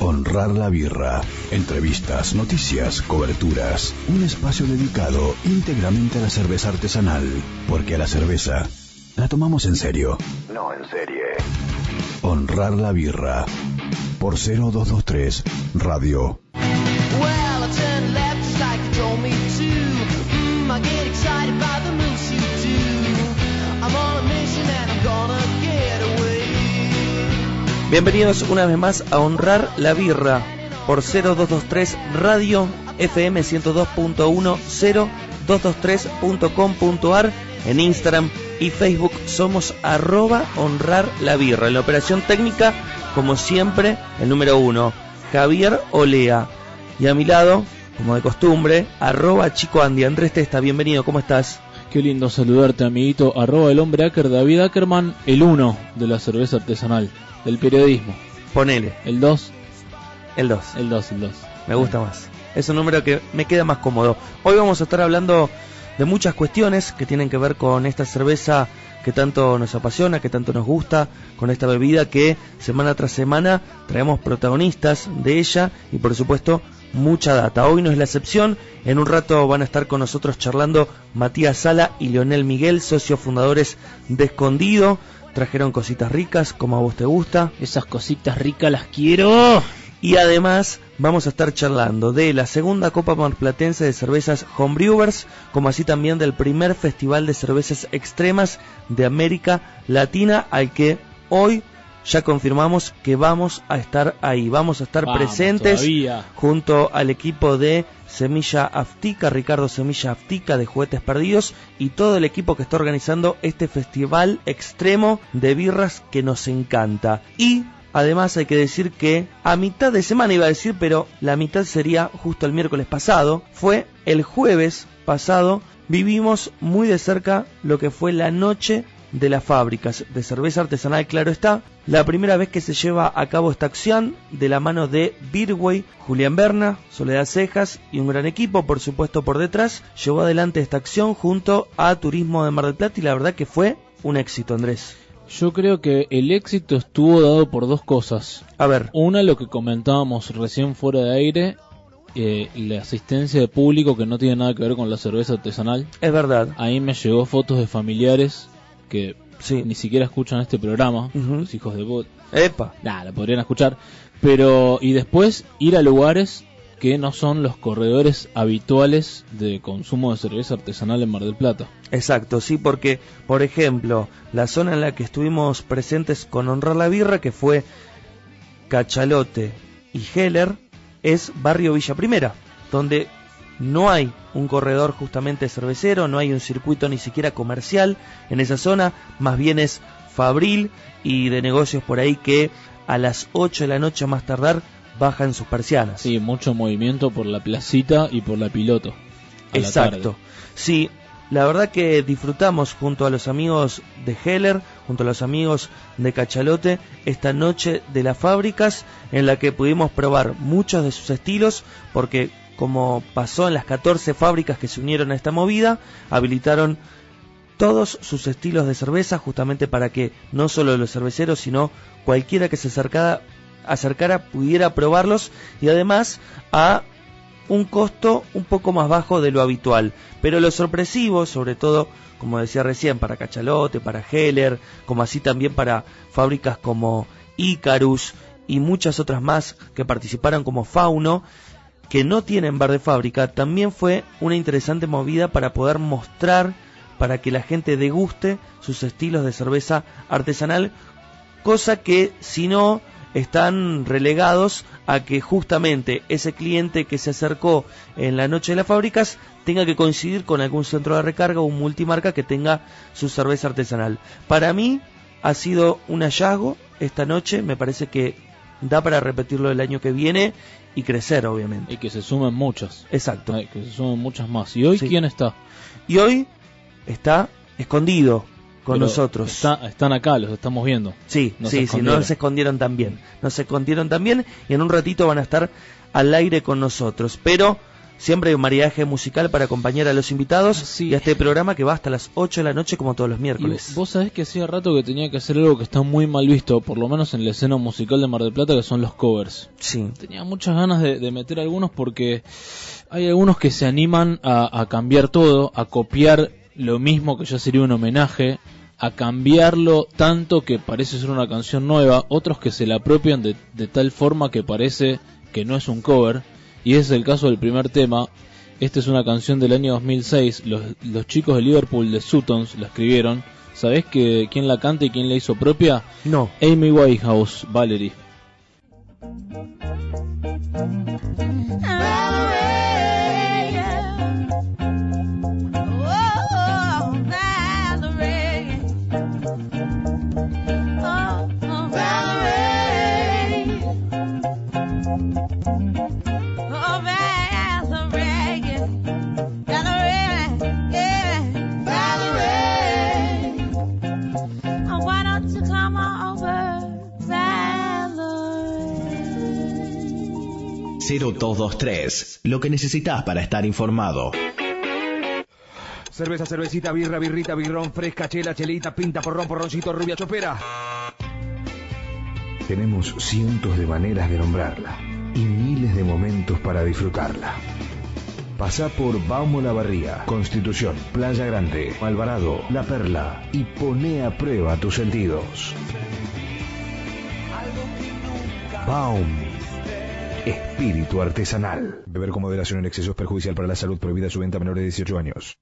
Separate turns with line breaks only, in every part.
Honrar la birra. Entrevistas, noticias, coberturas. Un espacio dedicado íntegramente a la cerveza artesanal. Porque a la cerveza la tomamos en serio. No en serie. Honrar la birra. Por 0223 Radio. Bienvenidos una vez más a Honrar la birra por 0223 Radio FM 102.1 0223.com.ar en Instagram y Facebook somos arroba honrar la birra. En la operación técnica, como siempre, el número uno, Javier Olea. Y a mi lado, como de costumbre, arroba chico Andy. Andrés Testa, bienvenido, ¿cómo estás?
Qué lindo saludarte, amiguito. Arroba el hombre Acker, David Ackerman, el uno de la cerveza artesanal, del periodismo.
Ponele.
El 2.
El 2.
El 2, el 2.
Me gusta más. Es un número que me queda más cómodo. Hoy vamos a estar hablando de muchas cuestiones que tienen que ver con esta cerveza que tanto nos apasiona, que tanto nos gusta, con esta bebida que semana tras semana traemos protagonistas de ella y por supuesto mucha data. Hoy no es la excepción, en un rato van a estar con nosotros charlando Matías Sala y Leonel Miguel, socios fundadores de Escondido. Trajeron cositas ricas, como a vos te gusta.
Esas cositas ricas las quiero.
Y además vamos a estar charlando de la segunda Copa Marplatense de Cervezas Homebrewers, como así también del primer Festival de Cervezas Extremas de América Latina, al que hoy ya confirmamos que vamos a estar ahí, vamos a estar presentes junto al equipo de Semilla Aftica, Ricardo Semilla Aftica de Juguetes Perdidos y todo el equipo que está organizando este festival extremo de birras que nos encanta. Y Además hay que decir que a mitad de semana iba a decir, pero la mitad sería justo el miércoles pasado, fue el jueves pasado, vivimos muy de cerca lo que fue la noche de las fábricas de cerveza artesanal, claro está, la primera vez que se lleva a cabo esta acción de la mano de Birway, Julián Berna, Soledad Cejas y un gran equipo, por supuesto, por detrás, llevó adelante esta acción junto a Turismo de Mar del Plata y la verdad que fue un éxito, Andrés.
Yo creo que el éxito estuvo dado por dos cosas.
A ver.
Una, lo que comentábamos recién fuera de aire, eh, la asistencia de público que no tiene nada que ver con la cerveza artesanal.
Es verdad.
Ahí me llegó fotos de familiares que ni siquiera escuchan este programa, los hijos de bot.
Epa.
Nada, lo podrían escuchar. Pero, y después ir a lugares que no son los corredores habituales de consumo de cerveza artesanal en Mar del Plata.
Exacto, sí, porque, por ejemplo, la zona en la que estuvimos presentes con Honrar la Birra, que fue Cachalote y Heller, es Barrio Villa Primera, donde no hay un corredor justamente cervecero, no hay un circuito ni siquiera comercial en esa zona, más bien es fabril y de negocios por ahí que a las 8 de la noche más tardar bajan sus persianas.
Sí, mucho movimiento por la placita y por la piloto.
Exacto. Sí, la verdad que disfrutamos junto a los amigos de Heller, junto a los amigos de Cachalote, esta noche de las fábricas en la que pudimos probar muchos de sus estilos, porque como pasó en las 14 fábricas que se unieron a esta movida, habilitaron todos sus estilos de cerveza justamente para que no solo los cerveceros, sino cualquiera que se acercara acercara pudiera probarlos y además a un costo un poco más bajo de lo habitual. Pero lo sorpresivo, sobre todo, como decía recién, para Cachalote, para Heller, como así también para fábricas como Icarus y muchas otras más que participaron como Fauno, que no tienen bar de fábrica, también fue una interesante movida para poder mostrar, para que la gente deguste sus estilos de cerveza artesanal, cosa que si no están relegados a que justamente ese cliente que se acercó en la noche de las fábricas tenga que coincidir con algún centro de recarga o un multimarca que tenga su cerveza artesanal. Para mí ha sido un hallazgo esta noche, me parece que da para repetirlo el año que viene y crecer, obviamente.
Y que se sumen muchas.
Exacto.
que se sumen muchas más. ¿Y hoy quién está?
Y hoy está escondido con nosotros.
están acá, los estamos viendo.
Sí, sí, sí, no se escondieron también. No se escondieron también y en un ratito van a estar al aire con nosotros. Pero siempre hay un mariaje musical para acompañar a los invitados y a este programa que va hasta las 8 de la noche como todos los miércoles.
vos sabés que hacía rato que tenía que hacer algo que está muy mal visto, por lo menos en la escena musical de Mar del Plata, que son los covers.
Sí.
Tenía muchas ganas de, meter algunos porque hay algunos que se animan a, cambiar todo, a copiar lo mismo que ya sería un homenaje, a cambiarlo tanto que parece ser una canción nueva, otros que se la apropian de, de tal forma que parece que no es un cover y ese es el caso del primer tema. Esta es una canción del año 2006. Los, los chicos de Liverpool de Sutons la escribieron. ¿Sabés que, quién la canta y quién la hizo propia?
No.
Amy Whitehouse, Valerie.
Lo que necesitas para estar informado.
Cerveza, cervecita, birra, birrita, birrón, fresca, chela, chelita, pinta, porrón, porroncito, rubia, chopera.
Tenemos cientos de maneras de nombrarla y miles de momentos para disfrutarla. Pasa por Baumo La Barría, Constitución, Playa Grande, Alvarado, La Perla y pone a prueba tus sentidos. Baum Espíritu artesanal.
Beber con moderación en exceso es perjudicial para la salud. Prohibida su venta a menores de 18 años.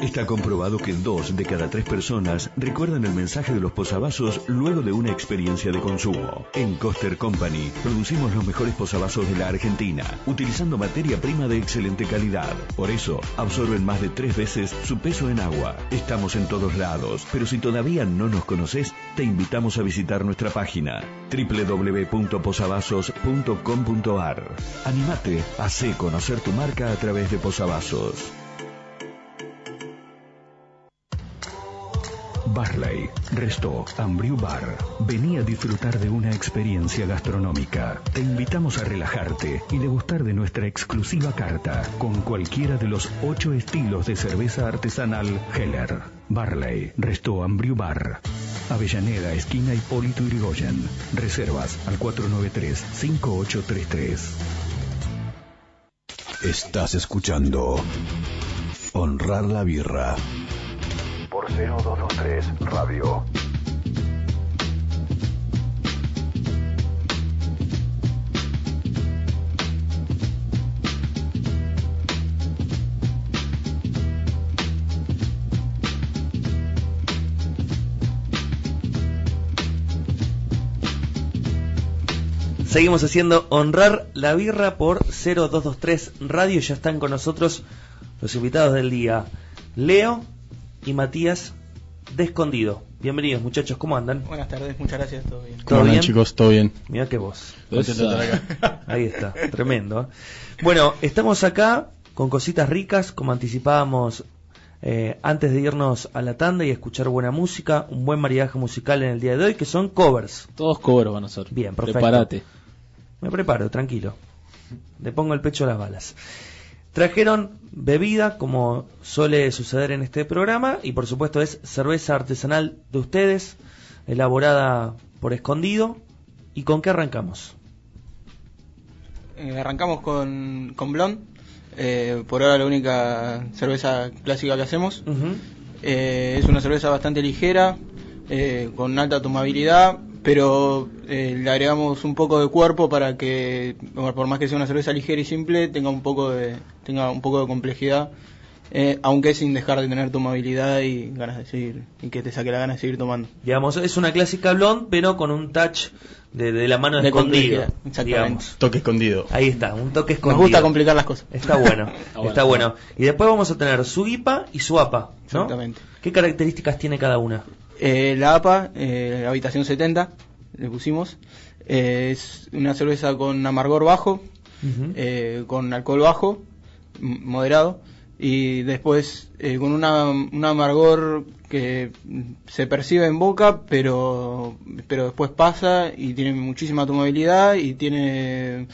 Está comprobado que dos de cada tres personas recuerdan el mensaje de los posavasos luego de una experiencia de consumo. En Coster Company producimos los mejores posavasos de la Argentina, utilizando materia prima de excelente calidad. Por eso, absorben más de tres veces su peso en agua. Estamos en todos lados, pero si todavía no nos conoces, te invitamos a visitar nuestra página www.posavasos.com.ar. Animate, hace conocer tu marca a través de posavasos.
Barley, Resto, Ambriu Bar. Vení a disfrutar de una experiencia gastronómica. Te invitamos a relajarte y degustar de nuestra exclusiva carta con cualquiera de los ocho estilos de cerveza artesanal Heller. Barley, Resto, Ambriu Bar. Avellaneda, esquina Hipólito Yrigoyen. Reservas al 493-5833.
Estás escuchando Honrar la Birra
por 0223 Radio.
Seguimos haciendo honrar la birra por 0223 Radio. Ya están con nosotros los invitados del día. Leo, y Matías de Escondido. Bienvenidos muchachos, ¿cómo andan?
Buenas tardes, muchas gracias, todo bien.
¿Todo bien? chicos? ¿Todo bien?
Mira qué voz. Ahí está, tremendo. ¿eh? Bueno, estamos acá con cositas ricas, como anticipábamos eh, antes de irnos a la tanda y escuchar buena música, un buen maridaje musical en el día de hoy, que son covers.
Todos covers van a ser.
Bien, perfecto.
Prepárate.
Me preparo, tranquilo. Le pongo el pecho a las balas. Trajeron bebida, como suele suceder en este programa, y por supuesto es cerveza artesanal de ustedes, elaborada por escondido. ¿Y con qué arrancamos?
Eh, arrancamos con, con Blond, eh, por ahora la única cerveza clásica que hacemos. Eh, es una cerveza bastante ligera, con alta tomabilidad, pero eh, le agregamos un poco de cuerpo para que, por más que sea una cerveza ligera y simple, tenga un poco de, tenga un poco de complejidad, eh, aunque sin dejar de tener tomabilidad y ganas de seguir, y que te saque la ganas de seguir tomando.
Digamos, es una clásica blonde, pero con un touch de, la mano de escondida.
Exactamente.
Toque escondido.
Ahí está, un toque escondido.
Nos gusta complicar las cosas.
Está bueno, está, bueno. Y después vamos a tener su IPA y su APA.
Exactamente.
¿Qué características tiene cada una?
Eh, la APA, eh, habitación 70, le pusimos. Eh, es una cerveza con amargor bajo, eh, con alcohol bajo, moderado, y después con una, un amargor que se percibe en boca, pero, pero después pasa y tiene muchísima tomabilidad y tiene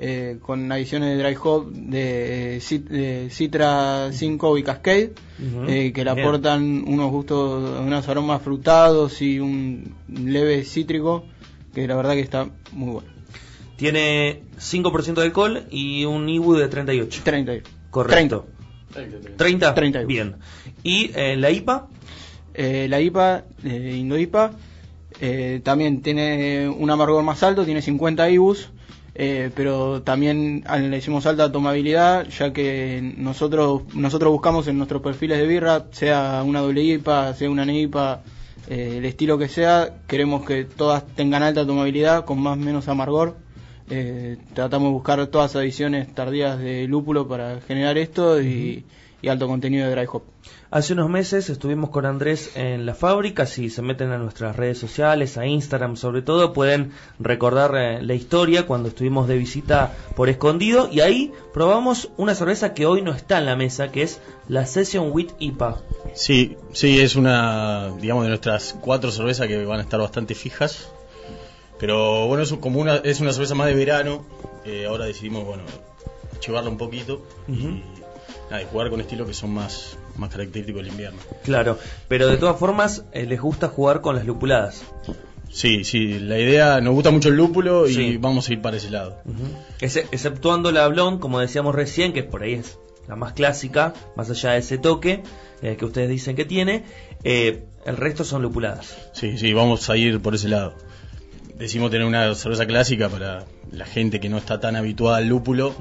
eh, con adiciones de dry hop de, Cit- de Citra 5 y Cascade,
Ujú.
eh, que le
Bien.
aportan unos gustos, unos aromas frutados y un leve cítrico, que la verdad que está muy bueno.
Tiene 5% de alcohol y un IBU de 38.
30.
Correcto. 30.
30.
Bien. ¿Y eh, la IPA?
Eh, la IPA, eh, Indo-IPA, eh, también tiene un amargor más alto, tiene 50 IBUs, eh, pero también le hicimos alta tomabilidad, ya que nosotros nosotros buscamos en nuestros perfiles de birra, sea una doble IPA, sea una NIPA, eh, el estilo que sea, queremos que todas tengan alta tomabilidad, con más o menos amargor. Eh, tratamos de buscar todas adiciones tardías de lúpulo para generar esto y, y alto contenido de dry hop.
Hace unos meses estuvimos con Andrés en la fábrica. Si se meten a nuestras redes sociales, a Instagram sobre todo, pueden recordar eh, la historia cuando estuvimos de visita por escondido. Y ahí probamos una cerveza que hoy no está en la mesa, que es la Session Wheat IPA.
Sí, sí, es una, digamos, de nuestras cuatro cervezas que van a estar bastante fijas. Pero bueno, es como una, es una cerveza más de verano. Eh, ahora decidimos, bueno, chivarla un poquito y, nada, y jugar con estilos que son más, más característicos del invierno.
Claro, pero de todas formas eh, les gusta jugar con las lupuladas.
Sí, sí, la idea, nos gusta mucho el lúpulo y
Sí.
vamos a ir para ese lado.
Exceptuando la Blonde, como decíamos recién, que por ahí es la más clásica, más allá de ese toque eh, que ustedes dicen que tiene, eh, el resto son lupuladas.
Sí, sí, vamos a ir por ese lado. Decimos tener una cerveza clásica para la gente que no está tan habituada al lúpulo,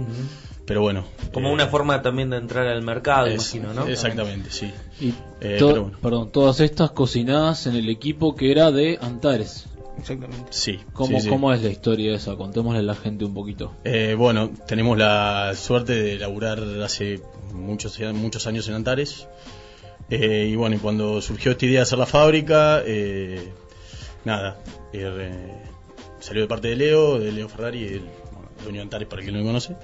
pero bueno.
Como
eh,
una forma también de entrar al mercado,
es-
imagino, ¿no?
Exactamente, sí.
Y
Eh,
to-
pero bueno.
perdón, todas estas cocinadas en el equipo que era de Antares.
Exactamente.
Sí.
¿Cómo,
sí, sí.
¿Cómo es la historia esa? Contémosle a la gente un poquito.
Eh, bueno, tenemos la suerte de laburar hace muchos, muchos años en Antares. Eh, y bueno, y cuando surgió esta idea de hacer la fábrica, eh, nada, eh, salió de parte de Leo, de Leo Ferrari, el bueno, dueño de Antares para quien no lo conoce,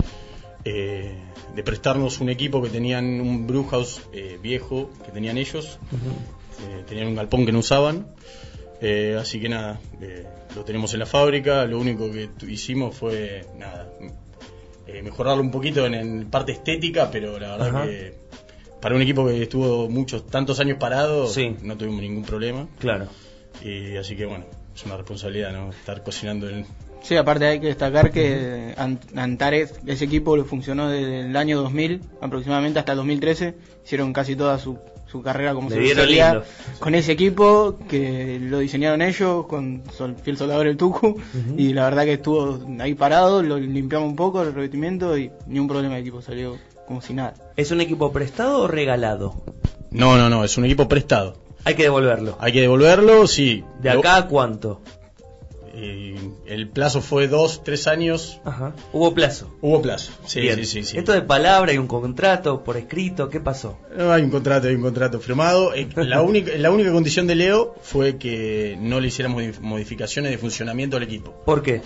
eh, de prestarnos un equipo que tenían un brewhouse eh, viejo que tenían ellos, eh, tenían un galpón que no usaban. Eh, así que nada, lo tenemos en la fábrica. Lo único que hicimos fue nada, mejorarlo un poquito en, en parte estética, pero la verdad que para un equipo que estuvo muchos tantos años parado,
Sí.
no tuvimos ningún problema.
Claro.
Y así que bueno, es una responsabilidad, ¿no? Estar cocinando en.
Sí, aparte hay que destacar que An- Antares, ese equipo le funcionó desde el año 2000 aproximadamente hasta el 2013. Hicieron casi toda su, su carrera como se con ese equipo que lo diseñaron ellos, con sol, fiel soldador el Tucu. Y la verdad que estuvo ahí parado, lo limpiamos un poco el revestimiento y ni un problema de equipo, salió como si nada.
¿Es un equipo prestado o regalado?
No, no, no, es un equipo prestado.
Hay que devolverlo.
Hay que devolverlo, sí.
¿De
Lo-
acá a cuánto?
Eh, el plazo fue dos, tres años.
Ajá. Hubo plazo.
Hubo plazo. Sí,
Bien.
sí, sí, sí.
Esto de palabra y un contrato por escrito, ¿qué pasó?
No, hay un contrato, hay un contrato firmado. Eh, La única, la única condición de Leo fue que no le hiciéramos modif- modificaciones de funcionamiento al equipo.
¿Por qué?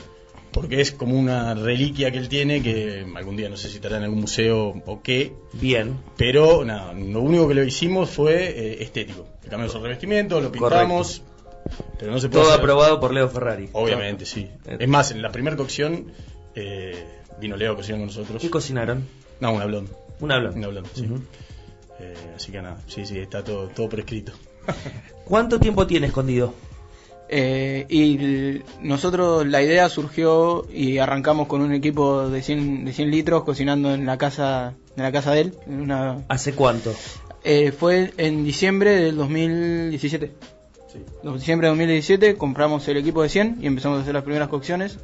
Porque es como una reliquia que él tiene que algún día no sé si estará en algún museo o qué.
Bien.
Pero nada, lo único que lo hicimos fue eh, estético. Le cambiamos el revestimiento, lo pintamos. Pero no se puede
Todo
hacer-
aprobado por Leo Ferrari.
Obviamente, sí.
Eh.
Es más, en la primera cocción eh, vino Leo a cocinar con nosotros.
¿Qué cocinaron?
No, una blonde.
Una blonde.
Una blonde, sí.
Ujú.
Eh, así que nada, sí, sí, está todo, todo prescrito.
¿Cuánto tiempo tiene escondido?
Eh, y nosotros la idea surgió y arrancamos con un equipo de 100, de 100 litros cocinando en la casa en la casa de él. En una,
¿Hace cuánto?
eh, fue en diciembre del 2017.
Sí.
Diciembre de 2017 compramos el equipo de 100 y empezamos a hacer las primeras cocciones.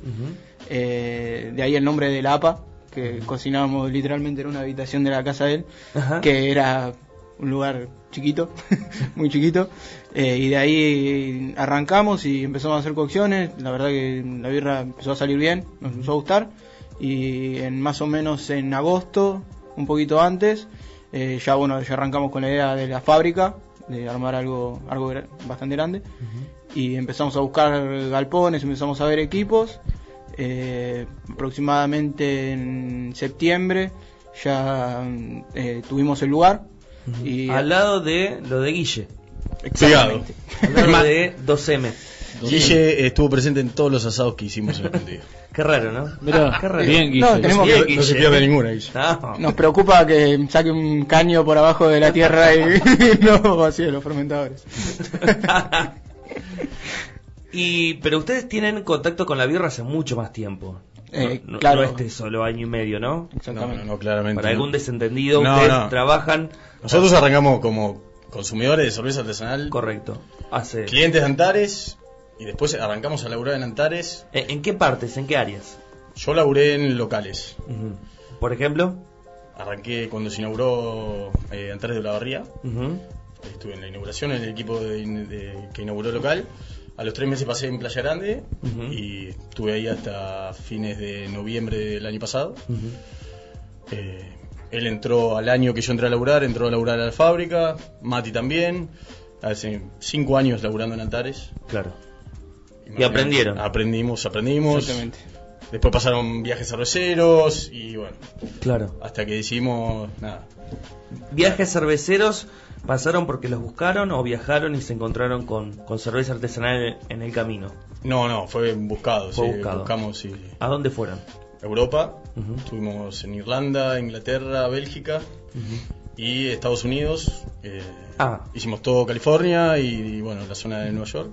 Eh, de ahí el nombre de la APA, que cocinábamos literalmente en una habitación de la casa de él,
Ajá.
que era un lugar chiquito, muy chiquito. Eh, y de ahí arrancamos y empezamos a hacer cocciones. La verdad que la birra empezó a salir bien, nos empezó a gustar. Y en más o menos en agosto, un poquito antes, eh, ya bueno, ya arrancamos con la idea de la fábrica, de armar algo, algo bastante grande. Y empezamos a buscar galpones, empezamos a ver equipos. Eh, aproximadamente en septiembre ya eh, tuvimos el lugar. Y
Al lado de lo de Guille.
Exactamente.
Al lado de 2M.
Guille estuvo presente en todos los asados que hicimos en Argentina.
Qué raro, ¿no?
Mira,
Qué raro.
bien, Guille.
No, tenemos
Bien,
que-
No se
Guille.
pierde ninguna, Guille.
No.
Nos preocupa que saque un caño por abajo de la tierra y no vacíe los fermentadores.
y pero ustedes tienen contacto con la birra hace mucho más tiempo.
Eh,
no, no-
claro.
no este solo año y medio, ¿no?
No,
Exactamente.
no, no, claramente.
Para
no.
algún desentendido,
No,
ustedes
no.
trabajan.
Nosotros arrancamos como consumidores de cerveza artesanal,
Correcto. Hace.
clientes de Antares, y después arrancamos a laburar en Antares.
¿En, en qué partes? ¿En qué áreas?
Yo laburé en locales.
Por ejemplo.
Arranqué cuando se inauguró eh, Antares de la Barría. Estuve en la inauguración en el equipo de- de- que inauguró el local. A los tres meses pasé en Playa Grande y estuve ahí hasta fines de noviembre del año pasado. Eh, él entró al año que yo entré a laburar, entró a laburar a la fábrica, Mati también. Hace cinco años laburando en Antares.
Claro. Y aprendieron.
Aprendimos, aprendimos.
Exactamente.
Después pasaron viajes cerveceros y bueno,
Claro.
hasta que decidimos, nada,
¿Viajes cerveceros pasaron porque los buscaron o viajaron y se encontraron con, con cerveza artesanal en el camino?
No, no, fue buscado.
Fue
sí,
buscado.
Buscamos sí,
¿A dónde fueron?
Europa.
Ujú.
Estuvimos en Irlanda, Inglaterra, Bélgica y Estados Unidos. eh,
Ah.
Hicimos todo California y, y, bueno, la zona de Nueva York.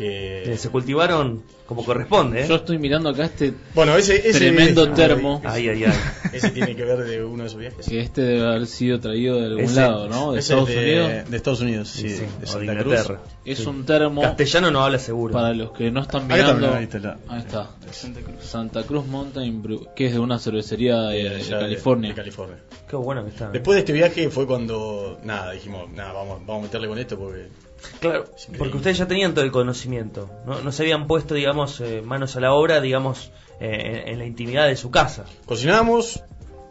Eh,
Que
se cultivaron como corresponde, ¿eh?
Yo estoy mirando acá este
bueno, ese, ese
tremendo
ese-
termo.
Ay, ay, ay.
Ese tiene que ver de uno de esos viajes.
que este debe haber sido traído de algún
Ese-
lado, ¿no? De Estados
de,
Unidos.
de Estados Unidos, sí, de Santa
Inglaterra.
Cruz.
Es
Sí.
un termo
Castellano no habla seguro.
para los que no están
Ahí está,
mirando.
ahí está la-
Ahí está.
Santa Cruz.
Santa Cruz Mountain Brew, que es de una cervecería de, California.
de California.
Qué bueno que está. ¿eh?
Después de este viaje fue cuando, nada, dijimos, nada, vamos, vamos a meterle con esto porque
Claro, porque ustedes ya tenían todo el conocimiento, ¿no? No se habían puesto, digamos, eh, manos a la obra, digamos, eh, en, en la intimidad de su casa.
Cocinábamos,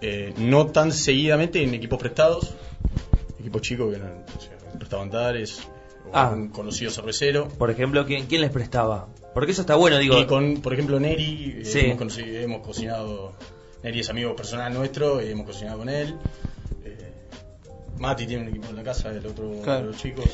eh, no tan seguidamente en equipos prestados, equipos chicos que eran, o sea, o
Ah.
un conocido cervecero.
Por ejemplo, ¿quién, quién les prestaba? Porque eso está bueno, digo.
Y con, por ejemplo, Neri, eh,
Sí.
hemos, conocido- hemos cocinado, Neri es amigo personal nuestro, y hemos cocinado con él. Mati tiene un equipo en la casa, el otro
Claro.
de los chicos.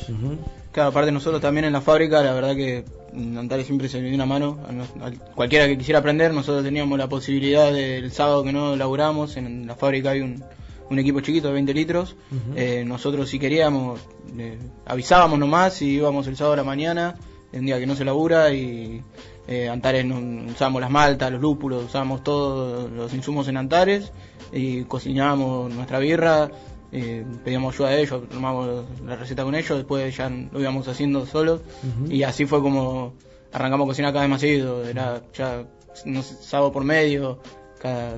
Claro, aparte nosotros también en la fábrica, la verdad que Antares siempre se dio una mano. A nos- a cualquiera que quisiera aprender, nosotros teníamos la posibilidad del sábado que no laburamos, en la fábrica hay un, un equipo chiquito de 20 litros. Eh, nosotros si queríamos, eh, avisábamos nomás y íbamos el sábado a la mañana, el día que no se labura y eh, Antares no- usábamos las maltas, los lúpulos, usábamos todos los insumos en Antares y cocinábamos nuestra birra, eh, pedíamos ayuda de ellos, tomábamos la receta con ellos, después ya lo íbamos haciendo solos y así fue como arrancamos a cocinar cada vez más seguido, era ya no sé, sábado por medio, cada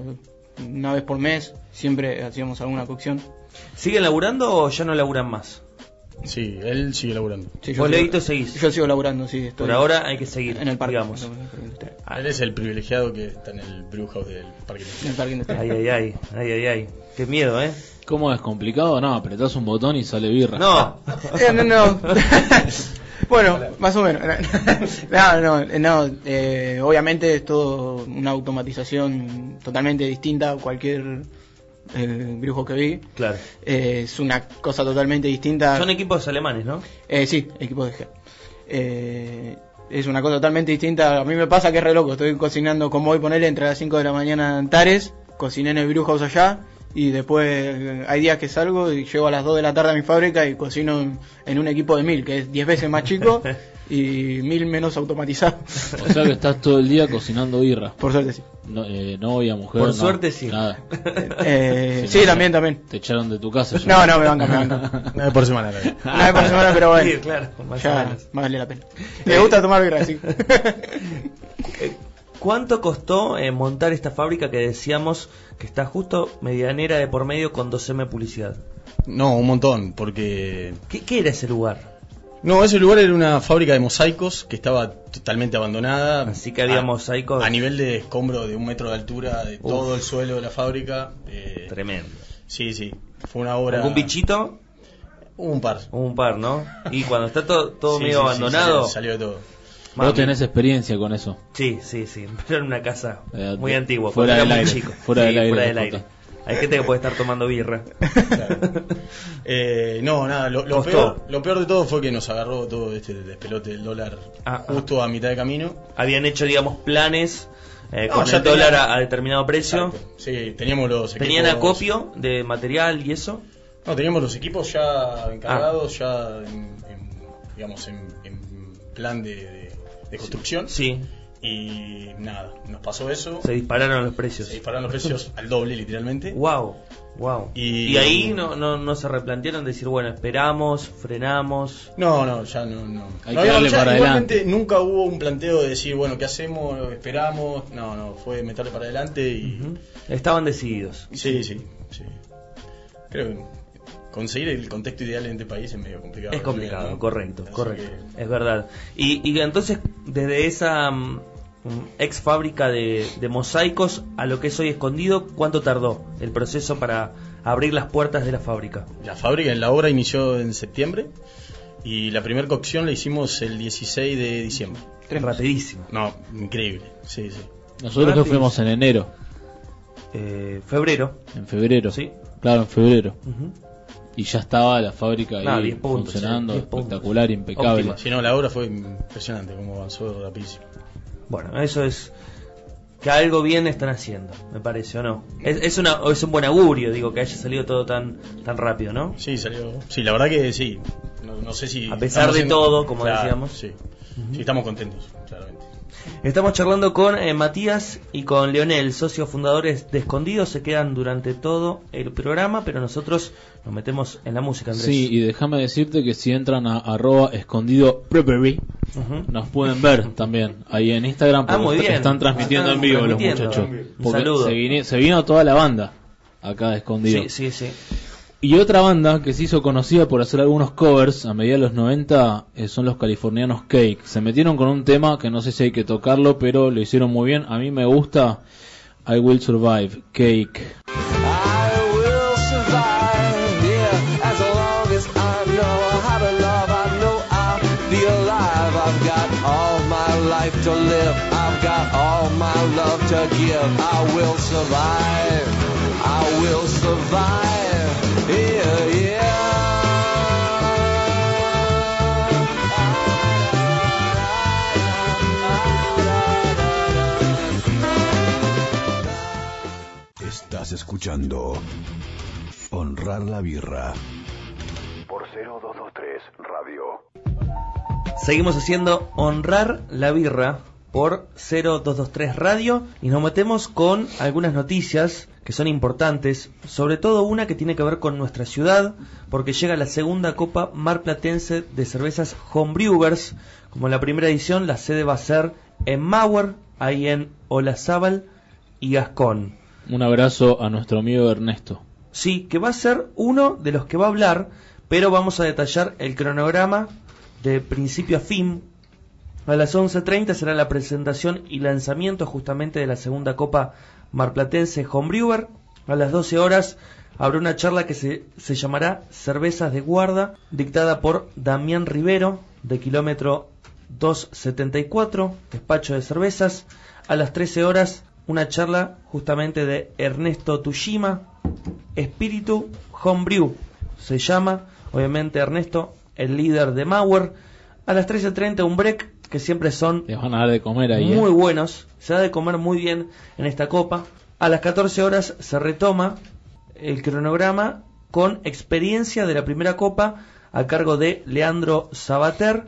una vez por mes, siempre hacíamos alguna cocción.
¿Siguen laburando o ya no laburan más?
Sí, él sigue laburando.
Sí,
Vos,
sigo-
seguís.
Yo sigo laburando, sí. Estoy
Por ahora hay que seguir,
en el parque,
digamos.
industrial.
Él es el privilegiado que está en el brew house del parque.
En el parque industrial.
Ay, ay, ay, ay, ay, ay. Qué miedo, ¿eh?
¿Cómo es complicado? No, apretás un botón y sale birra.
No.
Eh, no, no. bueno, más o menos. no, no, no. eh, obviamente es todo una automatización totalmente distinta a cualquier eh, brujo que vi.
Claro.
Eh, es una cosa totalmente distinta.
Son equipos alemanes, ¿no?
Eh, sí, equipo de G. Eh, es una cosa totalmente distinta. A mí me pasa que es re loco. Estoy cocinando como hoy, ponerle entre las 5 de la mañana en Antares. Cociné en el Brew House allá. Y después eh, hay días que salgo y llego a las 2 de la tarde a mi fábrica y cocino en, un equipo de 1000, que es 10 veces más chico y 1000 menos automatizado.
O sea que estás todo el día cocinando birra.
Por suerte sí.
No, eh, novia, mujer.
Por
no,
suerte, sí.
Nada.
Eh,
Sí,
sí,
no,
también, también.
Te echaron de tu casa. ya.
No, no, me banca, me banca.
Una vez por semana. verdad.
Una vez por semana, pero bueno.
Sí, claro, más
ya
menos.
vale la pena. Me gusta tomar birra, sí.
Eh, ¿Cuánto costó eh, montar esta fábrica que decíamos que está justo medianera de por medio con 2M publicidad?
No, un montón, porque...
¿Qué, qué era ese lugar?
No, ese lugar era una fábrica de mosaicos que estaba totalmente abandonada.
Así que había
a,
mosaicos.
A nivel de escombro de un metro de altura de
Uf.
todo el suelo de la fábrica. eh,
Tremendo.
sí, sí. Fue una obra...
¿Algún bichito?
Un par.
Un par, ¿no? Y cuando está todo, todo
Sí,
medio
sí, sí,
abandonado.
salió, salió de todo.
mami.
Vos tenés experiencia con eso.
Sí, sí, sí. Pero en una casa
Eh,
muy antigua.
fuera
cuando
del
era muy
aire,
chico.
fuera del aire,
fuera del
me
aire. Hay gente que puede estar tomando birra.
Eh, no, nada, lo, peor, lo peor de todo fue que nos agarró todo este despelote del dólar
Ah,
justo a mitad de camino.
Habían hecho, digamos, planes eh,
No,
con
ya
el dólar
tenían-
a, a determinado precio.
Exacto. Sí, teníamos los
¿Tenían
equipos-
acopio de material y eso?
No, teníamos los equipos ya
Ah.
encargados, ya en, en, digamos en, en plan de, de- de construcción.
Sí,
Y nada, nos pasó eso.
se dispararon los precios.
Se dispararon los precios al doble, literalmente.
Wow, wow.
Y-
Y, ahí no, no, no se replantearon decir, bueno, esperamos, frenamos.
No, no, ya no. no.
Hay
No,
que darle
ya
para
igualmente
adelante.
nunca hubo un planteo de decir, bueno, ¿qué hacemos? ¿Esperamos? No, no, fue meterle para adelante y.
Estaban decididos.
Sí, sí, sí. Creo que conseguir el contexto ideal en este país es medio complicado.
Es complicado,
¿no?
correcto,
Así
correcto.
que-
Es verdad. Y, y entonces, desde esa mm, ex fábrica de, de mosaicos a lo que es hoy escondido, ¿cuánto tardó el proceso para abrir las puertas de la fábrica?
La fábrica, la obra inició en septiembre y la primera cocción la hicimos el 16 de diciembre.
Rapidísimo.
No, increíble, sí, sí.
Nosotros nos fuimos en enero,
Eh, febrero.
en febrero.
Sí.
Claro, en febrero. Y ya estaba la fábrica ahí
10 puntos,
funcionando,
sí, 10 puntos.
espectacular, impecable.
Óptima.
Si no, la obra fue impresionante, como avanzó rapidísimo.
Bueno, eso es que algo bien están haciendo, me parece, ¿o no? Es, es, una, es un buen augurio, digo, que haya salido todo tan, tan rápido, ¿no?
Sí, salió. Sí, la verdad que sí. No, no sé si.
A pesar de todo, como decíamos.
Sí. sí, estamos contentos, claramente.
Estamos charlando con eh, Matías y con Leonel, socios fundadores de Escondido. Se quedan durante todo el programa, pero nosotros nos metemos en la música, Andrés.
Sí, y déjame decirte que si entran a arroba escondido nos pueden ver también ahí en Instagram
Ah,
porque
muy bien.
están transmitiendo en vivo los muchachos.
Un
Porque
saludo.
Se, vine- se vino toda la banda acá de escondido.
Sí, sí, sí.
Y otra banda que se hizo conocida por hacer algunos covers a mediados de los 90 eh, son los californianos Cake. Se metieron con un tema que no sé si hay que tocarlo, pero lo hicieron muy bien. A mí me gusta I Will Survive, Cake.
To live. I've got all my love to give. I will survive. I will survive.
Estás escuchando Honrar la Birra por 0223 Radio.
Seguimos haciendo Honrar la Birra por 0223 Radio y nos metemos con algunas noticias que son importantes, sobre todo una que tiene que ver con nuestra ciudad, porque llega la segunda Copa Marplatense de Cervezas Homebrewers. Como en la primera edición, la sede va a ser en Mauer, ahí en Olazábal y Gascón.
Un abrazo a nuestro amigo Ernesto.
Sí, que va a ser uno de los que va a hablar, pero vamos a detallar el cronograma de principio a fin. A las 11.30 será la presentación y lanzamiento justamente de la segunda Copa Marplatense Homebrewer. A las 12 horas habrá una charla que se, se llamará Cervezas de Guarda, dictada por Damián Rivero, de kilómetro 274, despacho de cervezas. A las 13 horas una charla justamente de Ernesto Tushima, Espíritu Homebrew. Se llama, obviamente, Ernesto, el líder de Mauer. A las 13.30 un break, que siempre son
Les van a dar de comer ahí. ¿eh?
muy buenos. Se da de comer muy bien en esta copa. A las 14 horas se retoma el cronograma con experiencia de la primera copa a cargo de Leandro Sabater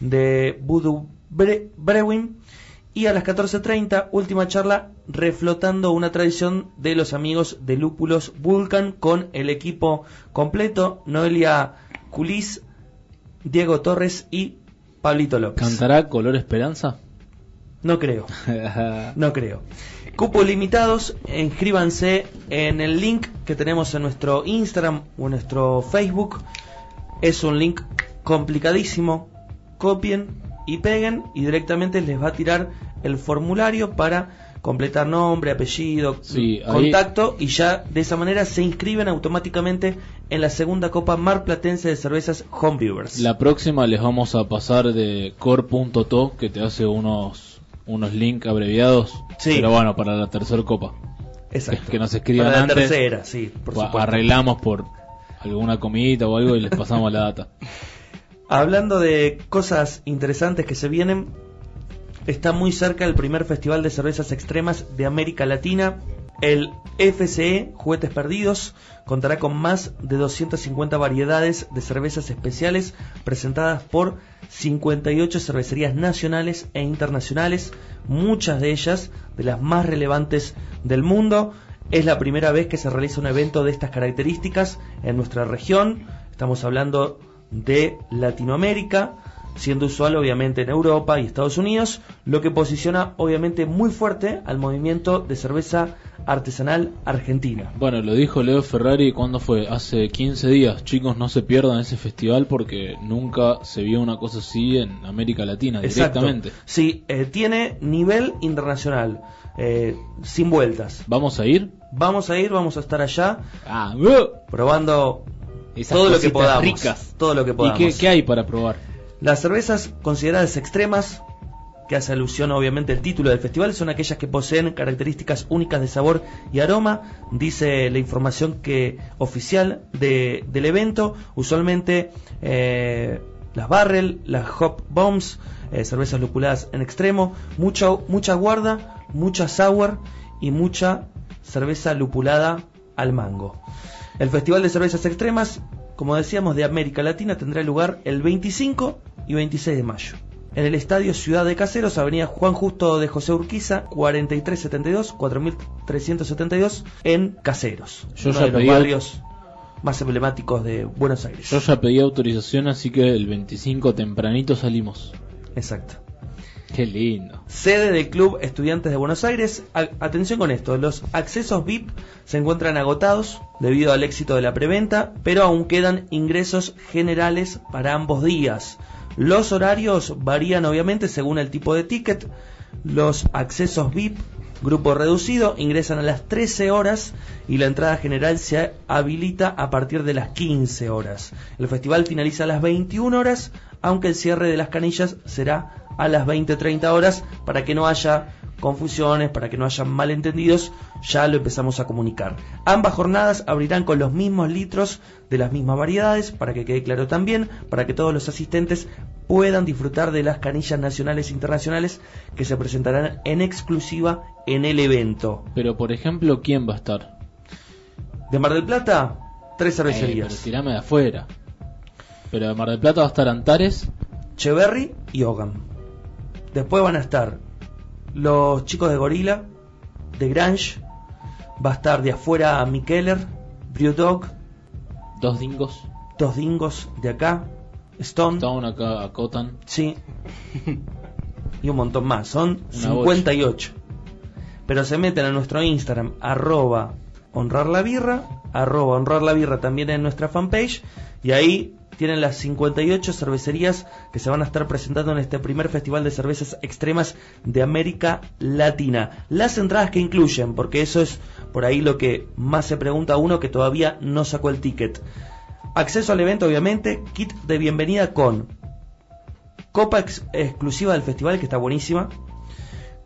de Voodoo Bre- Brewing. Y a las 14.30, última charla reflotando una tradición de los amigos de Lúpulos Vulcan con el equipo completo, Noelia Culis, Diego Torres y Pablito López.
¿Cantará Color Esperanza?
No creo. No creo. Cupos limitados, inscríbanse en el link que tenemos en nuestro Instagram o en nuestro Facebook. Es un link complicadísimo. Copien y peguen y directamente les va a tirar el formulario para completar nombre, apellido,
Sí, ahí-
contacto y ya de esa manera se inscriben automáticamente en la segunda Copa Mar Platense de Cervezas Homebrewers.
La próxima les vamos a pasar de core.to que te hace unos unos links abreviados.
Sí.
Pero bueno, para la tercera copa.
Exacto.
que nos escriban
Para la
antes.
tercera, sí, por
O
supuesto.
arreglamos por alguna comidita o algo y les pasamos la data.
Hablando de cosas interesantes que se vienen, está muy cerca el primer festival de cervezas extremas de América Latina. El FCE Juguetes Perdidos contará con más de 250 variedades de cervezas especiales presentadas por 58 cervecerías nacionales e internacionales, muchas de ellas de las más relevantes del mundo. Es la primera vez que se realiza un evento de estas características en nuestra región. Estamos hablando de Latinoamérica, siendo usual obviamente en Europa y Estados Unidos, lo que posiciona obviamente muy fuerte al movimiento de cerveza artesanal argentina.
Bueno, lo dijo Leo Ferrari cuando fue, hace 15 días. Chicos, no se pierdan ese festival porque nunca se vio una cosa así en América Latina
Exacto.
directamente.
Sí, eh, tiene nivel internacional, eh, sin vueltas.
¿Vamos a ir?
Vamos a ir, vamos a estar allá
Ah, ¡uh!
probando
Esas
todo lo que podamos.
ricas.
Todo lo que
¿Y
podamos.
qué, qué hay para probar?
Las cervezas consideradas extremas, que hace alusión obviamente al título del festival, son aquellas que poseen características únicas de sabor y aroma, dice la información que oficial de- del evento. Usualmente eh, las barrel, las hop bombs, eh, cervezas lupuladas en extremo, mucha, mucha guarda, mucha sour y mucha cerveza lupulada al mango. El Festival de Cervezas Extremas, como decíamos, de América Latina tendrá lugar el 25 y 26 de mayo. En el Estadio Ciudad de Caseros, Avenida Juan Justo de José Urquiza, 4372, 4372, en Caseros,
Yo
uno
ya
de los
pedí-
barrios más emblemáticos de Buenos Aires.
Yo ya pedí autorización, así que el 25 tempranito salimos.
Exacto.
Qué lindo.
Sede del Club Estudiantes de Buenos Aires. Atención con esto, los accesos VIP se encuentran agotados debido al éxito de la preventa, pero aún quedan ingresos generales para ambos días. Los horarios varían obviamente según el tipo de ticket. Los accesos VIP, grupo reducido, ingresan a las 13 horas y la entrada general se habilita a partir de las 15 horas. El festival finaliza a las 21 horas, aunque el cierre de las canillas será a las 20-30 horas para que no haya confusiones, para que no haya malentendidos, ya lo empezamos a comunicar. Ambas jornadas abrirán con los mismos litros de las mismas variedades, para que quede claro también, para que todos los asistentes puedan disfrutar de las canillas nacionales e internacionales que se presentarán en exclusiva en el evento.
Pero, por ejemplo, ¿quién va a estar?
De Mar del Plata, tres
Eh, pero
cervecerías.
tirame de afuera. Pero de Mar del Plata va a estar Antares.
Cheverry y Hogan. Después van a estar los chicos de Gorila, de Grange, va a estar de afuera Mikeller, Brewdog,
Dos dingos.
dos dingos de acá, Stone,
Estaban acá, acotan.
sí, y un montón más, son
Una
58. Pero se meten a nuestro Instagram, arroba honrar la birra, arroba honrar la birra también en nuestra fanpage, y ahí tienen las 58 cervecerías que se van a estar presentando en este primer festival de cervezas extremas de América Latina. Las entradas que incluyen, porque eso es por ahí lo que más se pregunta uno que todavía no sacó el ticket. Acceso al evento, obviamente, kit de bienvenida con copa ex- exclusiva del festival, que está buenísima,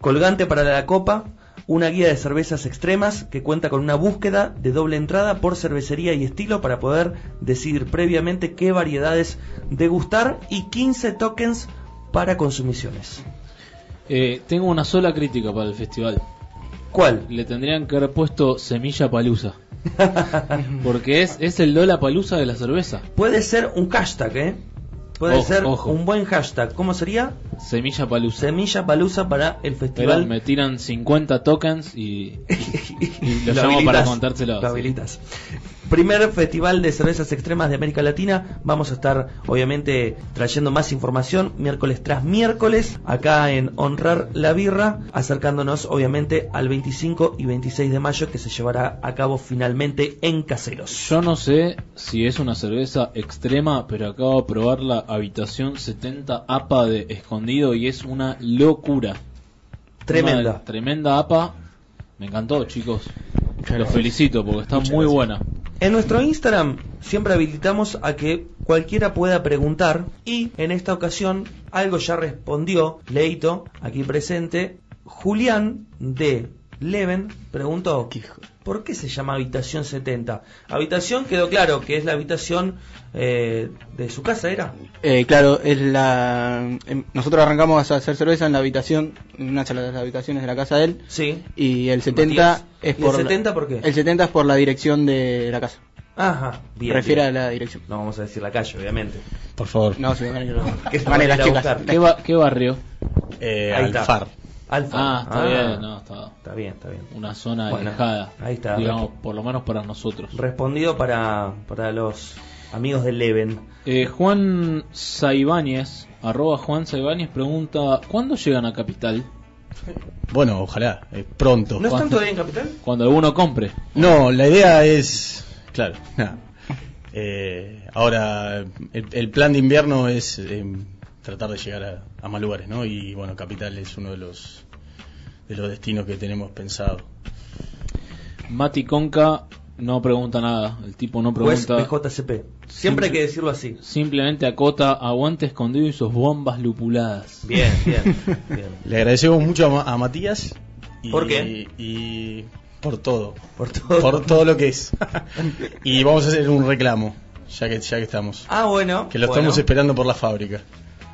colgante para la copa, una guía de cervezas extremas que cuenta con una búsqueda de doble entrada por cervecería y estilo para poder decidir previamente qué variedades degustar y 15 tokens para consumiciones.
Eh, tengo una sola crítica para el festival.
¿Cuál?
Le tendrían que haber puesto semilla palusa. Porque es, es el Lola palusa de la cerveza.
Puede ser un hashtag, ¿eh? Puede
Ojo,
ser
ojo.
un buen hashtag. ¿Cómo sería?
Semilla palusa.
Semilla palusa para el
Pero
festival.
me tiran 50 tokens y, y lo
Lo
llamo para contárselo.
lo
sí.
Primer festival de cervezas extremas de América Latina. Vamos a estar, obviamente, trayendo más información miércoles tras miércoles acá en Honrar la Birra, acercándonos, obviamente, al 25 y 26 de mayo que se llevará a cabo finalmente en Caseros.
Yo no sé si es una cerveza extrema, pero acabo de probar la habitación 70 APA de escondido y es una locura.
Tremenda.
Una tremenda APA. Me encantó, chicos. Los felicito porque está muy buena.
En nuestro Instagram siempre habilitamos a que cualquiera pueda preguntar y en esta ocasión algo ya respondió Leito, aquí presente, Julián de Leven preguntó, ¿por qué se llama habitación 70? Habitación quedó claro que es la habitación eh, de su casa, ¿era?
Eh, claro, es la. em, Nosotros arrancamos a hacer cerveza en la habitación, en una de las habitaciones de la casa de él.
Sí.
Y el 70
Matías.
es
¿Y el
por. la-
70 por qué?
El 70 es por la dirección de la casa.
Ajá, bien.
Refiere
bien.
a la dirección.
No vamos a decir la calle, obviamente.
Por favor.
No, sí, a chicas.
buscar.
¿Qué, qué barrio?
Eh. Alfar.
Alfa.
Ah, está bien, no, está
Está bien, está bien.
una zona
Bueno,
alejada.
ahí está.
Digamos, por lo menos para nosotros.
Respondido para, para los amigos de Leven.
Eh, Juan Saibáñez, arroba Juan Saibáñez, pregunta, ¿cuándo llegan a Capital?
Bueno, ojalá, eh, pronto.
¿No están todavía en Capital?
Cuando alguno compre.
No, la idea es, claro, nada. Eh, ahora el, el plan de invierno es eh, tratar de llegar a, a más lugares, ¿no? Y bueno, Capital es uno de los de los destinos que tenemos pensado.
Mati Conca no pregunta nada. El tipo no
¿O es
pregunta.
BJCP? Siempre hay que decirlo así.
Simplemente acota aguante escondido y sus bombas lupuladas.
Bien, bien, bien.
Le agradecemos mucho a, Ma- a Matías. Y,
¿Por qué?
Y por todo,
Por todo.
por todo lo que es. y vamos a hacer un reclamo, ya que ya que estamos,
Ah, bueno.
que lo
bueno.
estamos esperando por la fábrica.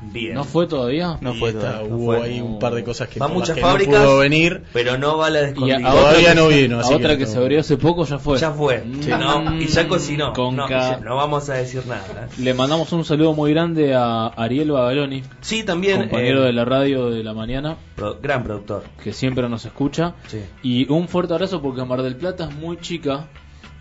Bien.
¿No fue todavía?
No
Y
fue
está-
todavía,
no
hubo
fue.
ahí un par de cosas que,
Va muchas
que
fábricas.
no pudo venir.
Pero no va la de
Y a,
escondida.
a otra
Todavía
que
no
se-
vino,
a
así
otra
que
se abrió hace poco ya fue.
Ya fue.
Sí.
No, y ya cocinó.
Con
no, no vamos a decir nada. ¿eh?
Le mandamos un saludo muy grande a Ariel Bagaloni,
Sí, también.
compañero
eh,
de la radio de la mañana,
pro- gran productor.
que siempre nos escucha.
Sí.
Y un fuerte abrazo porque Mar del Plata es muy chica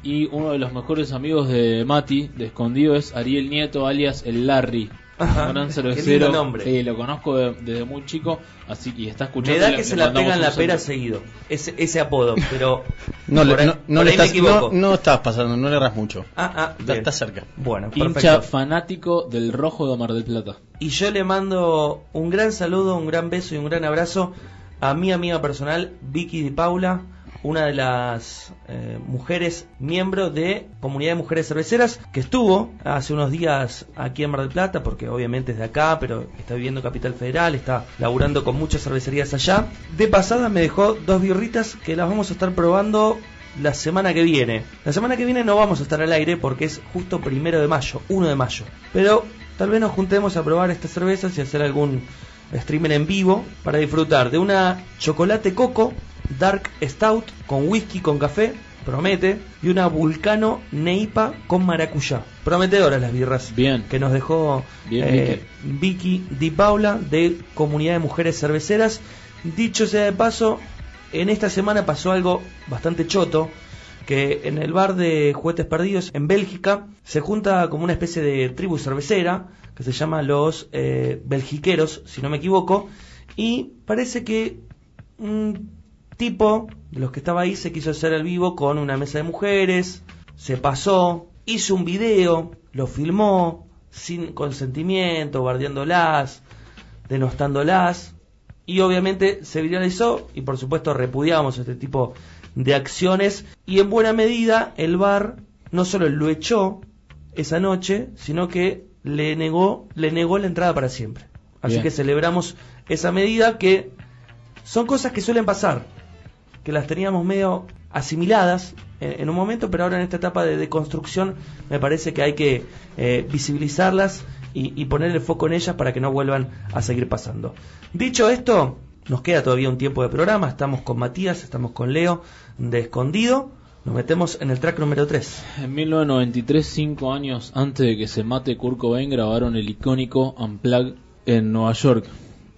y uno de los mejores amigos de Mati, de Escondido, es Ariel Nieto, alias el Larry. Un gran
qué
cervecero.
lindo nombre.
Sí, lo conozco de- desde muy chico, así que está escuchando.
Me da
le-
que
le
se la
mandamos
pega en la pera seguido. Ese, ese apodo, pero.
No, le,
ahí-
no, no le estás, no, no estás pasando, no le erras mucho.
Ah, ah,
Está, está cerca.
Bueno,
Hincha
perfecto.
fanático del rojo de Mar del Plata.
Y yo le mando un gran saludo, un gran beso y un gran abrazo a mi amiga personal, Vicky Di Paula, una de las eh, mujeres miembro de Comunidad de Mujeres Cerveceras, que estuvo hace unos días aquí en Mar del Plata, porque obviamente es de acá, pero está viviendo en Capital Federal, está laburando con muchas cervecerías allá. De pasada me dejó dos birritas que las vamos a estar probando la semana que viene. La semana que viene no vamos a estar al aire porque es justo primero de mayo, 1 de mayo. Pero tal vez nos juntemos a probar estas cervezas y hacer algún streamer en vivo para disfrutar de una chocolate coco dark stout con whisky con café promete y una vulcano neipa con maracuyá. Prometedoras las birras
Bien.
que nos dejó
Bien,
eh, Vicky Di Paula de Comunidad de Mujeres Cerveceras. Dicho sea de paso en esta semana pasó algo bastante choto que en el bar de Juguetes Perdidos en Bélgica se junta como una especie de tribu cervecera que se llama los eh, belgiqueros, si no me equivoco, y parece que un tipo de los que estaba ahí se quiso hacer el vivo con una mesa de mujeres, se pasó, hizo un video, lo filmó sin consentimiento, bardeándolas, denostándolas, y obviamente se viralizó y por supuesto repudiamos este tipo de acciones y en buena medida el bar no solo lo echó esa noche, sino que le negó, le negó la entrada para siempre. Así
Bien.
que celebramos esa medida que son cosas que suelen pasar, que las teníamos medio asimiladas en, un momento, pero ahora en esta etapa de deconstrucción me parece que hay que eh, visibilizarlas y, y poner el foco en ellas para que no vuelvan a seguir pasando. Dicho esto, nos queda todavía un tiempo de programa, estamos con Matías, estamos con Leo de Escondido, nos metemos en el track número 3.
En 1993, cinco años antes de que se mate Kurt Cobain, grabaron el icónico Unplugged en Nueva York.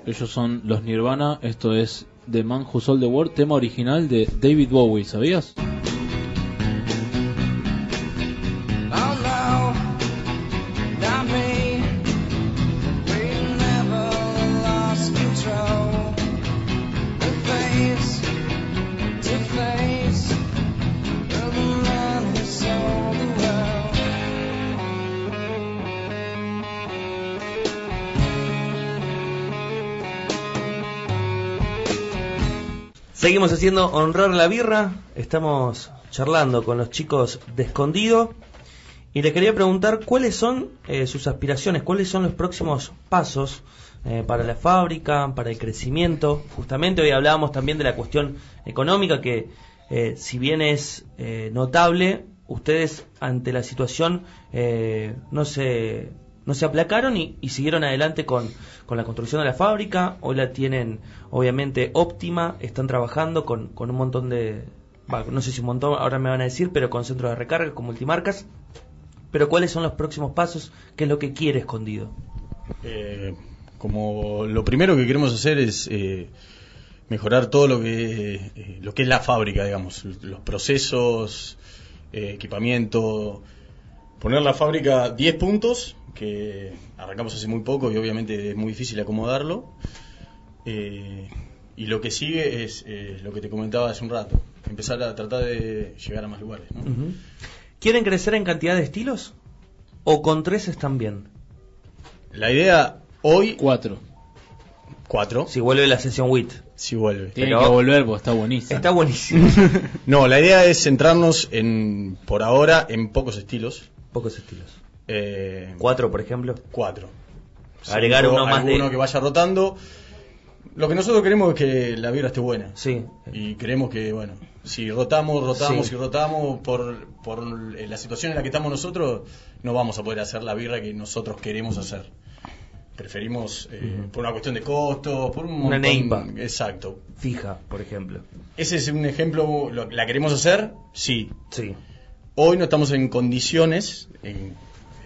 Ellos son los Nirvana, esto es The Man Who Sold the World, tema original de David Bowie, ¿sabías?
Seguimos haciendo honrar la birra, estamos charlando con los chicos de Escondido y les quería preguntar cuáles son eh, sus aspiraciones, cuáles son los próximos pasos eh, para la fábrica, para el crecimiento. Justamente hoy hablábamos también de la cuestión económica que eh, si bien es notable, ustedes ante la situación no se no se aplacaron y, siguieron adelante con, con la construcción de la fábrica. Hoy la tienen obviamente óptima, están trabajando con, con un montón de, no sé si un montón, ahora me van a decir, pero con centros de recarga, con multimarcas. Pero ¿cuáles son los próximos pasos? ¿Qué es lo que quiere escondido?
Eh, como lo primero que queremos hacer es eh, mejorar todo lo que eh, lo que es la fábrica, digamos, los procesos, eh, equipamiento, poner la fábrica 10 puntos que arrancamos hace muy poco y obviamente es muy difícil acomodarlo. Eh, y lo que sigue es eh, lo que te comentaba hace un rato, empezar a tratar de llegar a más lugares.
¿Quieren crecer en cantidad de estilos? ¿O con tres están bien?
La idea hoy,
Cuatro.
cuatro,
Si vuelve la sesión WIT.
si vuelve.
Tiene
Pero-
que volver porque está buenísimo.
Está buenísimo.
No, la idea es centrarnos en, por ahora, en pocos estilos.
Pocos estilos.
Eh,
Cuatro, por ejemplo.
cuatro.
Agregar uno más de-
alguno que vaya rotando. Lo que nosotros queremos es que la birra esté buena.
Sí.
Y queremos que, bueno, si rotamos, rotamos
Sí.
y rotamos por, por la situación en la que estamos nosotros, no vamos a poder hacer la birra que nosotros queremos hacer. Preferimos, eh, por una cuestión de costos, por un
Una
montón-
neipa.
Exacto.
Fija, por ejemplo.
Ese es un ejemplo, lo- ¿la queremos hacer? Sí.
Sí.
Hoy no estamos en condiciones, en,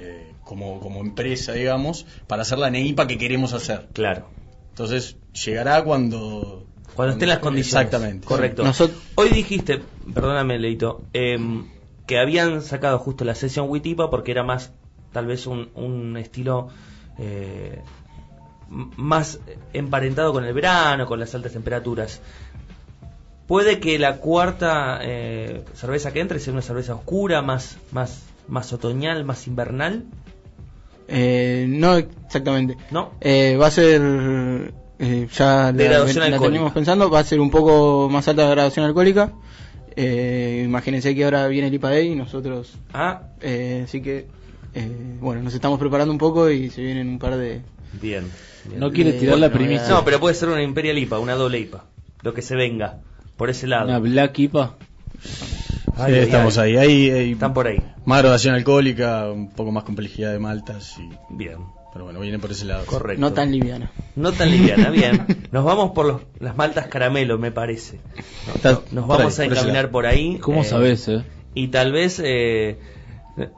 eh, como, como empresa, digamos, para hacer la neipa que queremos hacer.
Claro.
Entonces, llegará cuando...
Cuando estén las condiciones.
Exactamente.
Correcto.
Nosot-
Hoy dijiste, perdóname, Leito, em, que habían sacado justo la sesión Witipa porque era más, tal vez, un, un estilo eh, más emparentado con el verano, con las altas temperaturas. Puede que la cuarta eh, cerveza que entre sea una cerveza oscura, más, más, más otoñal, más invernal,
Eh, no exactamente.
¿no?
Eh, va a ser, eh, ya
De
la, la tenemos pensando, va a ser un poco más alta la graduación alcohólica. Eh, imagínense que ahora viene el IPA Day y nosotros,
Ah,
eh, así que, eh, bueno, nos estamos preparando un poco y se vienen un par de...
bien. bien.
No quiere
Eh,
tirar la primicia.
No, pero puede ser una Imperial IPA, una doble IPA. Lo que se venga. Por ese lado.
Una Black IPA.
Ay,
Sí,
ay,
estamos
ay.
ahí. Hay,
Están por ahí.
más graduación alcohólica, un poco más complejidad de maltas. Y,
Bien.
pero bueno, viene por ese lado.
Correcto.
No tan liviana.
No tan liviana, bien. Nos vamos por los- las maltas caramelo, me parece. Nos vamos
ahí,
a encaminar por ahí.
¿Cómo
eh,
sabes, eh?
Y tal vez eh,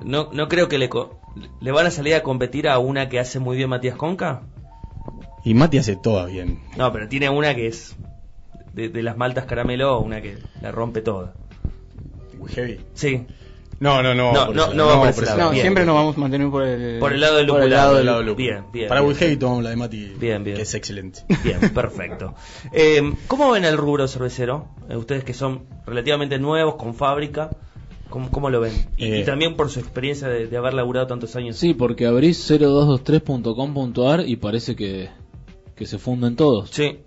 no, no creo que le, co- le van a salir a competir a una que hace muy bien Matías Conca.
Y Mati hace todo bien.
No, pero tiene una que es de, de las maltas caramelo, una que la rompe toda.
Muy heavy.
Sí,
No, no, no.
No, no, no por ese lado.
No, siempre nos vamos a mantener por el...
Por el lado del
por el
lupulado.
lado
Del lúpulo.
Bien, bien,
Para muy heavy tomamos la de Mati.
Bien, bien.
Que es excelente.
Bien, perfecto. Eh, ¿Cómo ven el rubro cervecero? Eh, ustedes que son relativamente nuevos, con fábrica, ¿cómo, cómo lo ven? Y,
Eh.
y también por su experiencia de, de haber laburado tantos años.
Sí, porque abrís 0223.com.ar y parece que, que se funden todos.
Sí,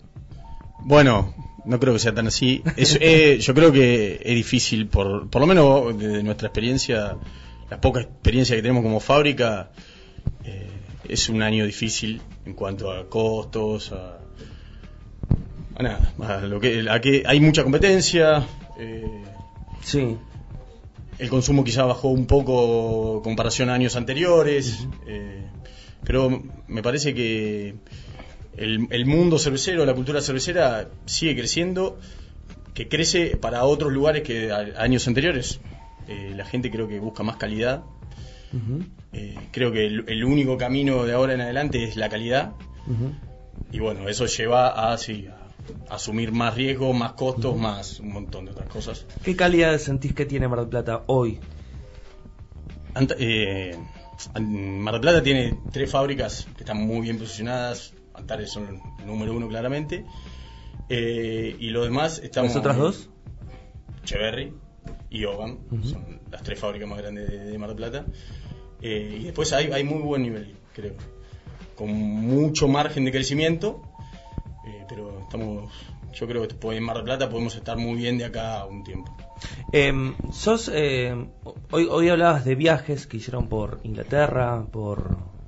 Bueno, no creo que sea tan así. Es, eh, yo creo que es difícil, por, por lo menos desde nuestra experiencia, la poca experiencia que tenemos como fábrica, eh, es un año difícil en cuanto a costos, a, a nada, a lo que, a que hay mucha competencia. eh,
sí.
el consumo quizá bajó un poco en comparación a años anteriores, eh, pero me parece que el, el mundo cervecero, la cultura cervecera sigue creciendo, que crece para otros lugares que a- años anteriores. Eh, la gente creo que busca más calidad. Eh, creo que el, el único camino de ahora en adelante es la calidad. Y bueno, eso lleva a, sí, a asumir más riesgos, más costos, más un montón de otras cosas.
¿Qué calidad sentís que tiene Mar del Plata hoy?
Ant- eh, Mar del Plata tiene tres fábricas que están muy bien posicionadas. Antares son el número uno claramente. Eh, y los demás estamos...
¿Las otras dos?
Cheverry y Oban. Son las tres fábricas más grandes de, de Mar del Plata. Eh, y después hay, hay muy buen nivel, creo. Con mucho margen de crecimiento. Eh, pero estamos... Yo creo que en Mar del Plata podemos estar muy bien de acá a un tiempo.
Em, sos, eh, hoy, hoy hablabas de viajes que hicieron por Inglaterra, por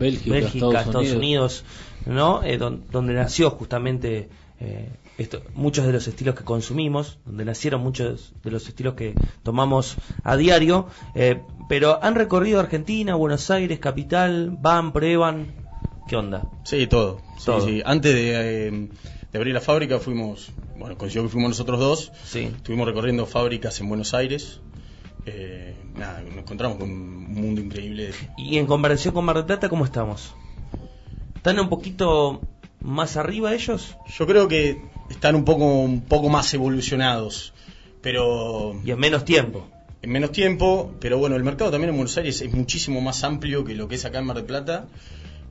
eh,
Bélgica, Estados
Estados, Unidos. ¿no? Eh, don- donde nació justamente eh, esto- muchos de los estilos que consumimos, donde nacieron muchos de los estilos que tomamos a diario, eh, pero han recorrido Argentina, Buenos Aires, capital, van, prueban, ¿qué onda?
Sí, todo. Sí,
Todo.
sí. Antes de, eh, de abrir la fábrica fuimos, bueno, coincidió que fuimos nosotros dos.
Sí.
Estuvimos recorriendo fábricas en Buenos Aires. Eh, nada, nos encontramos con un mundo increíble.
Y en comparación con Mar del Plata, ¿cómo estamos? ¿Están un poquito más arriba ellos?
Yo creo que están un poco, un poco más evolucionados, pero
Y en menos tiempo.
en menos tiempo. Pero bueno, el mercado también en Buenos Aires es muchísimo más amplio que lo que es acá en Mar del Plata.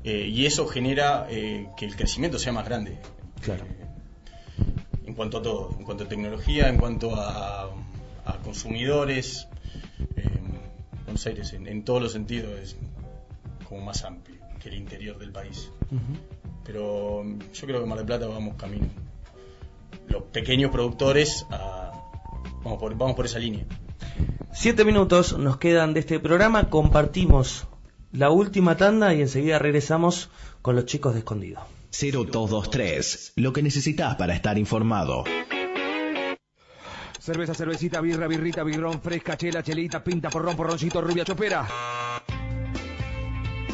eh, y eso genera eh, que el crecimiento sea más grande.
Claro.
en cuanto a todo, en cuanto a tecnología, en cuanto a, a consumidores. Eh, Buenos Aires en, en todos los sentidos es como más amplio que el interior del país. Pero mm, yo creo que Mar del Plata vamos camino. Los pequeños productores a- vamos, por, vamos por esa línea.
Siete minutos nos quedan de este programa. Compartimos la última tanda y enseguida regresamos con los chicos de escondido.
0223, lo que necesitas para estar informado.
Cerveza, cervecita, birra, birrita, birrón, fresca, chela, chelita, pinta, porrón, porroncito, rubia, chopera.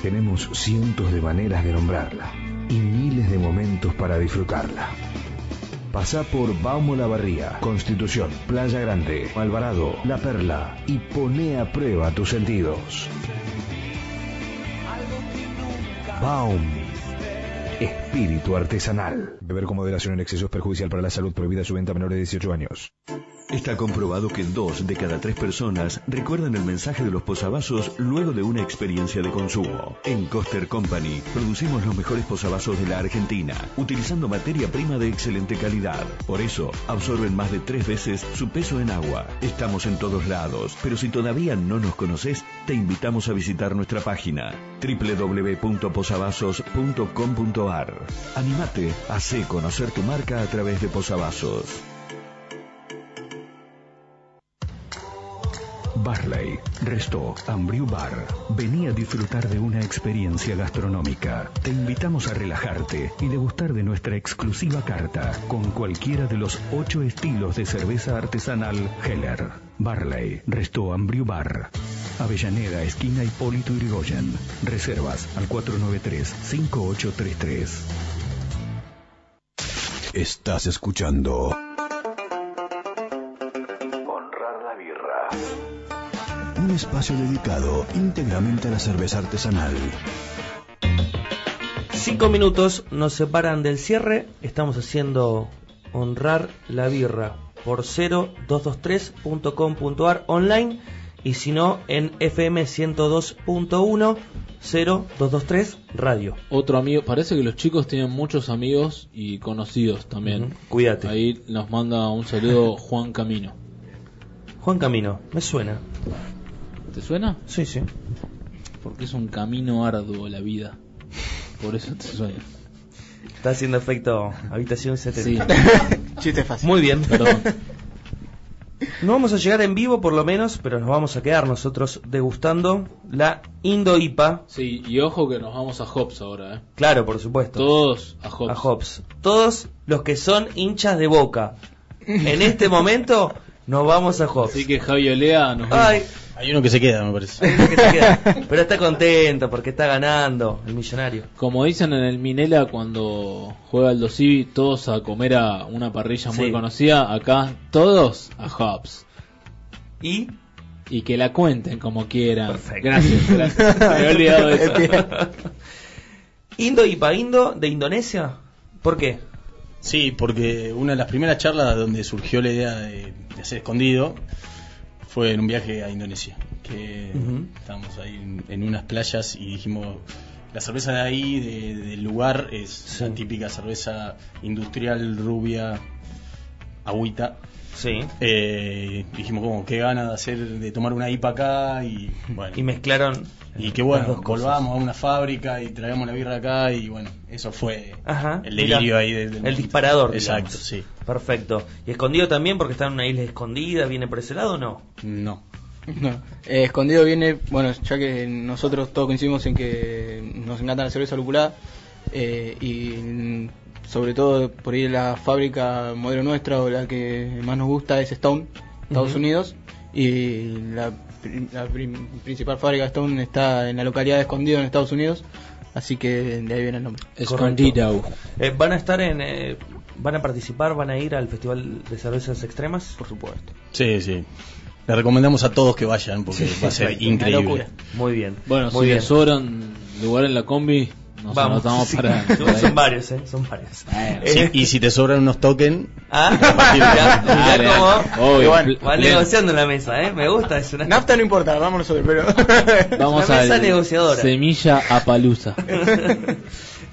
Tenemos cientos de maneras de nombrarla y miles de momentos para disfrutarla. Pasá por Baumo La Barría, Constitución, Playa Grande, Alvarado, La Perla y poné a prueba tus sentidos. Baum. Espíritu artesanal. Beber con moderación en exceso es perjudicial para la salud. Prohibida su venta a menores de 18 años.
Está comprobado que dos de cada tres personas recuerdan el mensaje de los posavasos luego de una experiencia de consumo. En Coster Company producimos los mejores posavasos de la Argentina, utilizando materia prima de excelente calidad. Por eso, absorben más de tres veces su peso en agua. Estamos en todos lados, pero si todavía no nos conoces, te invitamos a visitar nuestra página www.posavasos.com.ar. Animate, hace conocer tu marca a través de posavasos.
Barley, Resto, Ambriu Bar. Vení a disfrutar de una experiencia gastronómica. Te invitamos a relajarte y degustar de nuestra exclusiva carta con cualquiera de los ocho estilos de cerveza artesanal Heller. Barley, Resto, Ambriu Bar. Avellaneda, esquina Hipólito Yrigoyen. Reservas al 493-5833.
Estás escuchando un espacio dedicado íntegramente a la cerveza artesanal.
Cinco minutos nos separan del cierre. Estamos haciendo honrar la birra por 0223.com.ar online y si no en FM 102.1 0223 radio.
Otro amigo, parece que los chicos tienen muchos amigos y conocidos también.
Ujú, Cuídate.
Ahí nos manda un saludo Juan Camino.
Juan Camino, me suena.
¿Te suena?
Sí, sí.
Porque es un camino arduo la vida. Por eso te suena.
Está haciendo efecto habitación 70.
Sí.
Chiste fácil.
Muy bien.
Perdón.
No vamos a llegar en vivo por lo menos, pero nos vamos a quedar nosotros degustando la Indo IPA.
Sí, y ojo que nos vamos a Hops ahora, ¿eh?
Claro, por supuesto.
Todos a Hops.
a Hobbs. Todos los que son hinchas de boca. En este momento nos vamos a Hobbs.
Así que Javi Olea nos vemos.
Ay,
Hay uno que se queda, me parece.
hay uno que se queda. Pero está contento porque está ganando el millonario.
Como dicen en el Minela cuando juega el Dosivi, todos a comer a una parrilla muy
Sí.
conocida. Acá todos a Hops.
Y
Y que la cuenten como quieran.
Perfecto.
Gracias, gracias. Me había olvidado de eso.
Indo IPA, Indo de Indonesia. ¿Por qué?
Sí, porque una de las primeras charlas donde surgió la idea de, de hacer escondido fue en un viaje a Indonesia. Que estábamos ahí en, en unas playas y dijimos, la cerveza de ahí, de- del lugar, es
Sí.
la típica cerveza industrial, rubia, agüita.
Sí.
Eh, dijimos, como, qué gana de hacer, de tomar una IPA acá y bueno.
Y mezclaron.
Y que bueno, volvamos a una fábrica y traigamos la birra acá y bueno, eso fue
Ajá,
el
mira,
delirio ahí del, del
el disparador,
Exacto,
digamos.
sí.
Perfecto. ¿Y escondido también porque está en una isla escondida? ¿Viene por ese lado o no?
No.
No, eh, escondido viene, bueno, ya que nosotros todos coincidimos en que nos encanta la cerveza lupulada, Eh, y sobre todo por ahí la fábrica modelo nuestra o la que más nos gusta es Stone, Estados. Unidos. Y la, la principal fábrica de Stone está en la localidad de Escondido en Estados Unidos. Así que de ahí viene el nombre.
Escondido.
Eh, ¿Van a estar en... eh, ¿Van a participar? ¿Van a ir al Festival de Cervezas Extremas?
Por supuesto.
Sí, sí. Le recomendamos a todos que vayan porque va a ser increíble.
Muy bien.
Bueno,
Muy
si
bien.
les sobran lugar en la combi, nos
Vamos, sí.
para...
Son-
para
son
ir.
varios, ¿eh? Son varios.
Sí,
Eh,
y si te sobran unos tokens,
Ah, ya,
Dale,
ya como
obvio,
van,
pl-
van
pleno.
negociando en la mesa, ¿eh? Me gusta, es una,
Nafta no importa, vamos nosotros, pero.
Vamos
una
a
mesa negociadora.
Semilla a palusa.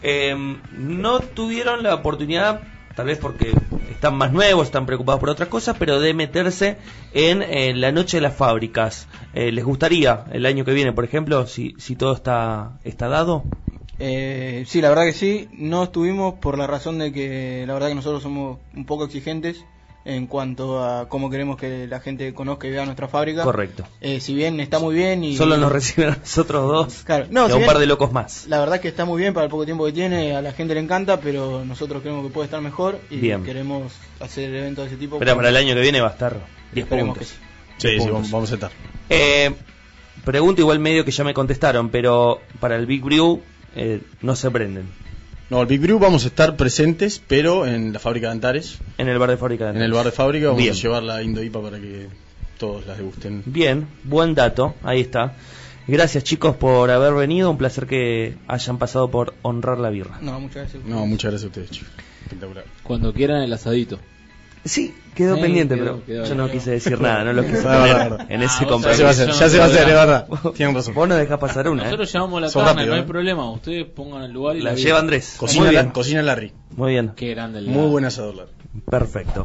Eh, no tuvieron la oportunidad, tal vez porque están más nuevos, están preocupados por otras cosas, pero de meterse en eh, la noche de las fábricas. Eh, ¿Les gustaría el año que viene, por ejemplo, si, si todo está, está dado?
Eh, sí, la verdad que sí. No estuvimos por la razón de que la verdad que nosotros somos un poco exigentes en cuanto a cómo queremos que la gente conozca y vea nuestra fábrica.
Correcto.
Eh, si bien está muy bien y
Solo nos reciben a nosotros dos
Claro, no,
y
si
un
bien-
par de locos más.
La verdad que está muy bien para el poco tiempo que tiene, a la gente le encanta, pero nosotros creemos que puede estar mejor y
Bien.
queremos hacer eventos de ese tipo.
Pero para el año que viene va a estar 10
Esperemos
puntos.
que
sí, sí,
puntos.
vamos, vamos a estar.
Eh, pregunto igual medio que ya me contestaron, pero para el Big Brew eh, no se prenden.
No, el Big Brew vamos a estar presentes, pero en la fábrica de Antares,
En el bar de fábrica de
en el bar de fábrica, vamos
Bien.
a llevar la Indo IPA para que todos las degusten.
Bien, buen dato, ahí está. Gracias chicos por haber venido, un placer que hayan pasado por honrar la birra.
No, muchas gracias.
No, muchas gracias a ustedes, chicos. Espectacular.
Cuando quieran el asadito.
Sí, quedó
Sí,
pendiente,
quedó-
pero
quedó
yo no quise decir nada, no lo quise poner en ese
Ah, vos
Ya
compromiso.
se va a hacer, ya se va a hacer, es verdad. Tienen razón.
Vos no dejás pasar una, ¿eh?
Nosotros llevamos la
Son
carne,
rápido,
no hay
¿eh?
problema. Ustedes pongan el lugar y
La
la
lleva Andrés.
Cocina, la- cocina Larry.
muy bien,
Qué grande el
Muy buen asador, Larry.
perfecto.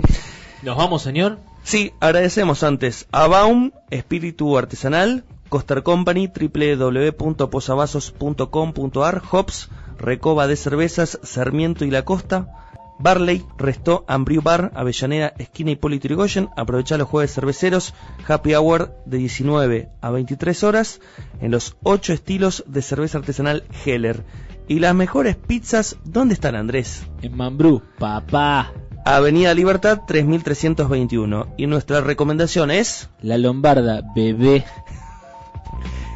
¿Nos vamos, señor?
Sí, agradecemos antes a Baum, Espíritu Artesanal, Coster Company, www.posavasos.com.ar, Hops, Recoba de Cervezas, Sarmiento y La Costa, Barley, Restó, Ambriu Bar, Avellaneda, Esquina Hipólito Yrigoyen, aprovecha los jueves cerveceros, Happy Hour de 19 a 23 horas, en los 8 estilos de cerveza artesanal Heller. Y las mejores pizzas, ¿dónde están Andrés?
En Mambrú, papá.
Avenida Libertad 3321. Y nuestra recomendación es...
La Lombarda, bebé.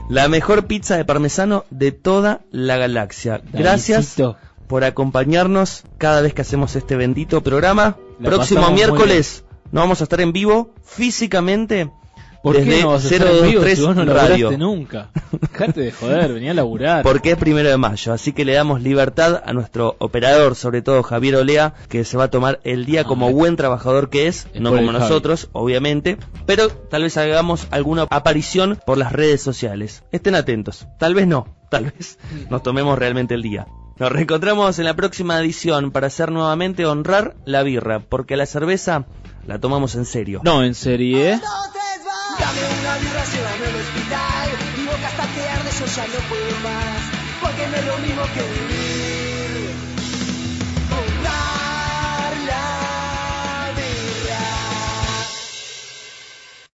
La mejor pizza de parmesano de toda la galaxia. Gracias. Por acompañarnos cada vez que hacemos este bendito programa.
La
Próximo miércoles no vamos a estar en vivo físicamente
¿Por
desde
qué no vas a estar en vivo
023
si vos no
Radio.
nunca? Dejate de joder, venía a laburar.
Porque es primero de mayo, así que le damos libertad a nuestro operador, sobre todo Javier Olea, que se va a tomar el día
Ah,
como buen trabajador que es,
es
no como
Javi.
nosotros, obviamente, pero tal vez hagamos alguna aparición por las redes sociales. Estén atentos, tal vez no, tal vez nos tomemos realmente el día. Nos reencontramos en la próxima edición para hacer nuevamente honrar la birra, porque la cerveza la tomamos en serio.
No, en serie.
Dame una birra, llévame al hospital Mi boca está que arde, yo ya no puedo más Porque no es lo mismo que vivir